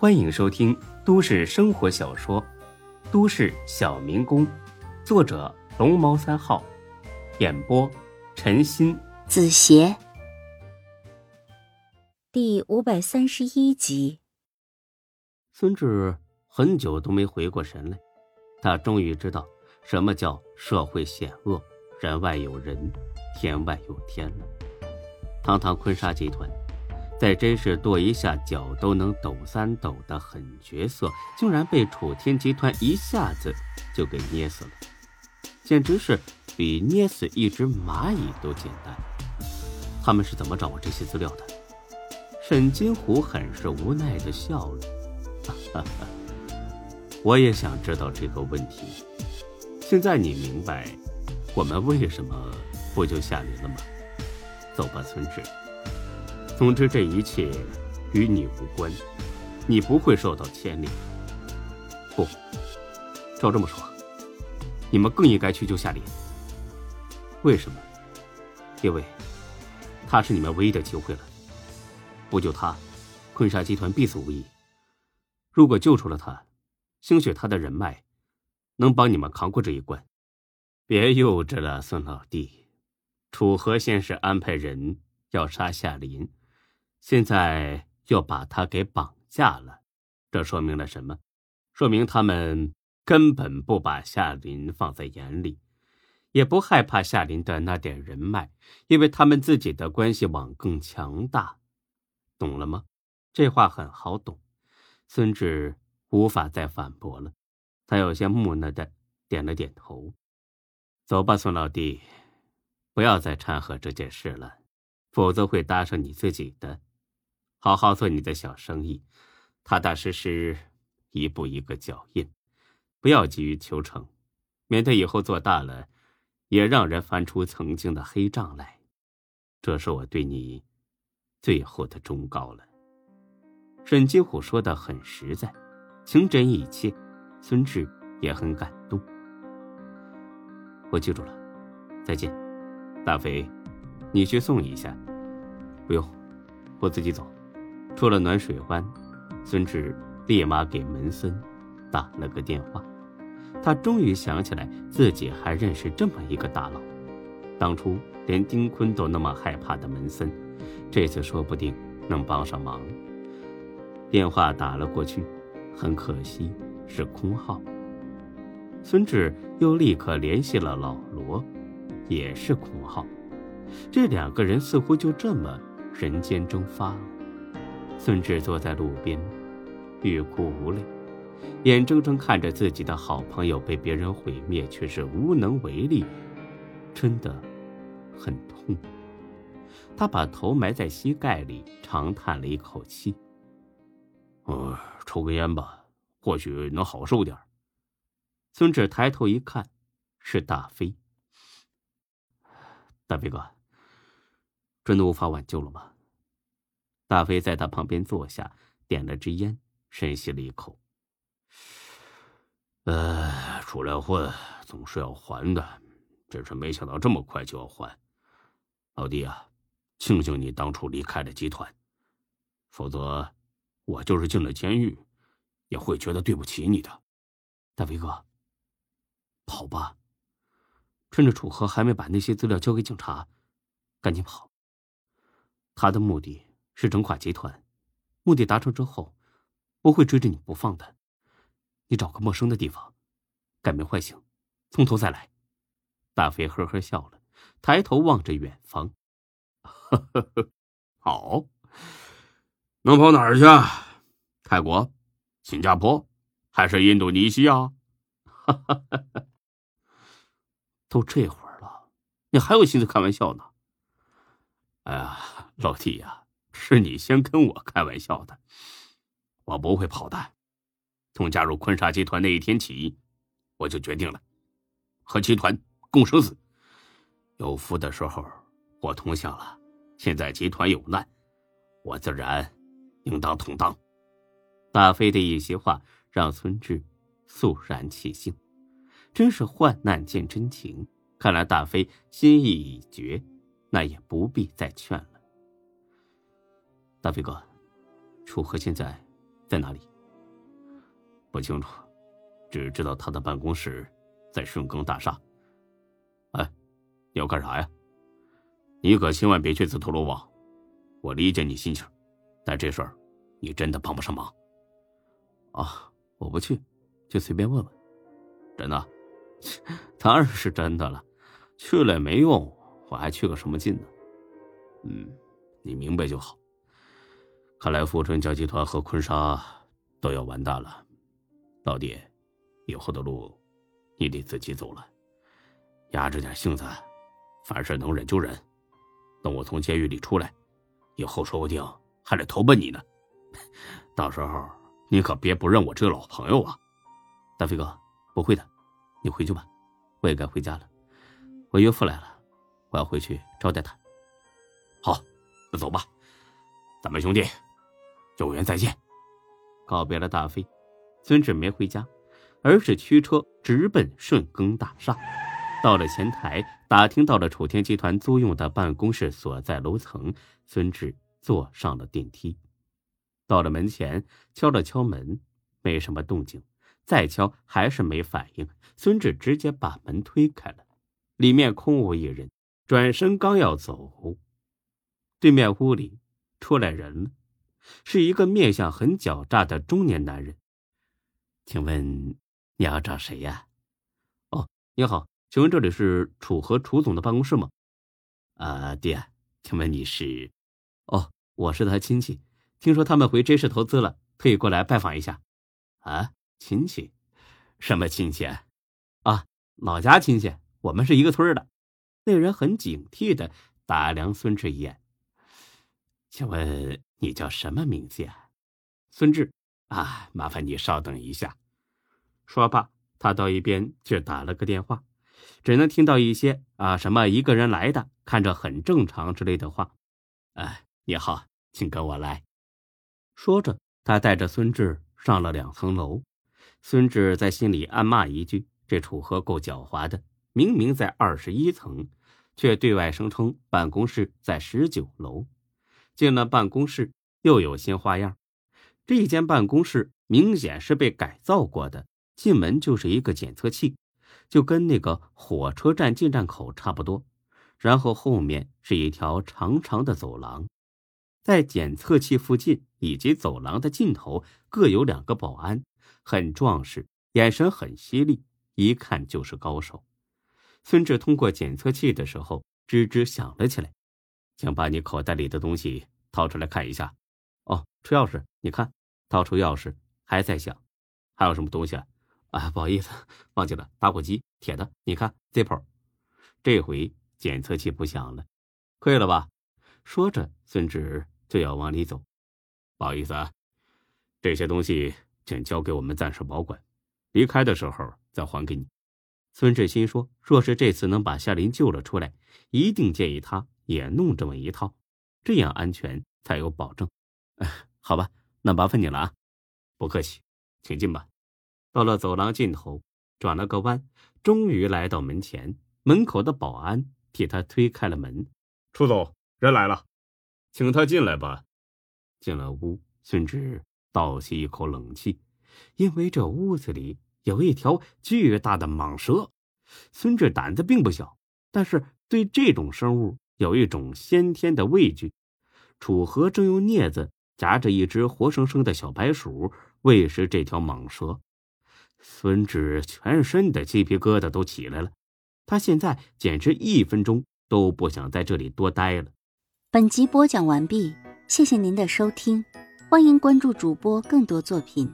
欢迎收听都市生活小说《都市小民工》，作者龙猫三号，演播陈鑫、子邪，第五百三十一集。孙志很久都没回过神来，他终于知道什么叫社会险恶，人外有人，天外有天了。堂堂坤沙集团，在真是跺一下脚都能抖三抖的狠角色，竟然被楚天集团一下子就给捏死了，简直是比捏死一只蚂蚁都简单。他们是怎么掌握这些资料的？沈金虎很是无奈的笑了，哈哈，我也想知道这个问题。现在你明白我们为什么不救夏林了吗？走吧，村支。总之，这一切与你无关，你不会受到牵连。不，照这么说，你们更应该去救夏林。为什么？因为他是你们唯一的机会了。不救他，坤沙集团必死无疑。如果救出了他，兴许他的人脉能帮你们扛过这一关。别幼稚了，孙老弟。楚河先是安排人要杀夏林，现在又把他给绑架了，这说明了什么？说明他们根本不把夏林放在眼里，也不害怕夏林的那点人脉，因为他们自己的关系网更强大。懂了吗？这话很好懂。孙志无法再反驳了，他有些木讷的点了点头。走吧，孙老弟。不要再掺和这件事了，否则会搭上你自己的。好好做你的小生意，踏踏实实，一步一个脚印，不要急于求成，免得以后做大了，也让人翻出曾经的黑账来。这是我对你最后的忠告了。沈金虎说的很实在，情真意切，孙志也很感动。我记住了，再见。大飞，你去送一下。不用，我自己走。出了暖水湾，孙志立马给门森打了个电话。他终于想起来自己还认识这么一个大佬。当初连丁坤都那么害怕的门森，这次说不定能帮上忙。电话打了过去，很可惜是空号。孙志又立刻联系了老罗。也是空号，这两个人似乎就这么人间蒸发了。孙志坐在路边，欲哭无泪，眼睁睁看着自己的好朋友被别人毁灭，却是无能为力，真的很痛。他把头埋在膝盖里，长叹了一口气：“呃，抽根烟吧，或许能好受点。”孙志抬头一看，是大飞。大飞哥，真的无法挽救了吗？大飞在他旁边坐下，点了支烟，深吸了一口。呃，出来混总是要还的，只是没想到这么快就要还。老弟啊，庆幸你当初离开了集团，否则我就是进了监狱，也会觉得对不起你的。大飞哥，跑吧。趁着楚河还没把那些资料交给警察，赶紧跑。他的目的是整垮集团，目的达成之后，不会追着你不放的。你找个陌生的地方，改名换姓，从头再来。大飞呵呵笑了，抬头望着远方。呵呵呵，好。能跑哪儿去？泰国、新加坡，还是印度尼西亚？都这会儿了，你还有心思开玩笑呢？哎呀，老弟呀，是你先跟我开玩笑的。我不会跑的。从加入坤沙集团那一天起，我就决定了，和集团共生死。有福的时候我同享了，现在集团有难，我自然应当同当。大飞的一席话让孙志肃然起敬。真是患难见真情，看来大飞心意已决，那也不必再劝了。大飞哥，楚河现在在哪里？不清楚，只知道他的办公室在顺耕大厦。哎，你要干啥呀？你可千万别去自投罗网。我理解你心情，但这事儿你真的帮不上忙。啊，我不去，就随便问问。真的？当然是真的了。去了也没用，我还去个什么劲呢？嗯，你明白就好。看来富春江集团和坤沙都要完蛋了。老弟，以后的路你得自己走了，压着点性子，凡事能忍就忍。等我从监狱里出来，以后说不定还得投奔你呢。到时候你可别不认我这个老朋友啊！大飞哥，不会的，你回去吧，我也该回家了。我岳父来了，我要回去招待他。好，那走吧，咱们兄弟有缘再见。告别了大飞。孙志没回家，而是驱车直奔顺耕大厦。到了前台，打听到了楚天集团租用的办公室所在楼层。孙志坐上了电梯，到了门前，敲了敲门，没什么动静，再敲还是没反应。孙志直接把门推开了，里面空无一人。转身刚要走，对面屋里出来人了，是一个面相很狡诈的中年男人。请问你要找谁呀？哦，你好，请问这里是楚河楚总的办公室吗？啊，爹，请问你是？哦，我是他亲戚，听说他们回 J 市投资了，特意过来拜访一下。啊，亲戚？什么亲戚？啊，老家亲戚，我们是一个村的。那人很警惕的打量孙志一眼。请问你叫什么名字呀？孙志。啊，麻烦你稍等一下。说罢，他到一边去打了个电话，只能听到一些啊什么一个人来的，看着很正常之类的话。哎，你好，请跟我来。说着，他带着孙志上了两层楼。孙志在心里暗骂一句：“这楚河够狡猾的，明明在二十一层，却对外声称办公室在十九楼。”进了办公室，又有新花样。这间办公室明显是被改造过的，进门就是一个检测器，就跟那个火车站进站口差不多。然后后面是一条长长的走廊，在检测器附近以及走廊的尽头各有两个保安，很壮实，眼神很犀利，一看就是高手。孙志通过检测器的时候，吱吱响了起来，请把你口袋里的东西掏出来看一下。哦，车钥匙，你看。掏出钥匙，还在响，还有什么东西啊？啊，不好意思，忘记了，打火机，铁的。你看，Zippo。这回检测器不响了，可以了吧？说着，孙志就要往里走。不好意思啊，这些东西请交给我们暂时保管，离开的时候再还给你。孙志心说，若是这次能把夏林救了出来，一定建议他也弄这么一套，这样安全才有保证。好吧。那麻烦你了啊！不客气，请进吧。到了走廊尽头，转了个弯，终于来到门前。门口的保安替他推开了门。楚总，人来了，请他进来吧。进了屋，孙志倒吸一口冷气，因为这屋子里有一条巨大的蟒蛇。孙志胆子并不小，但是对这种生物有一种先天的畏惧。楚河正用镊子。夹着一只活生生的小白鼠喂食这条蟒蛇，孙志全身的鸡皮疙瘩都起来了。他现在简直一分钟都不想在这里多待了。本集播讲完毕，谢谢您的收听，欢迎关注主播更多作品。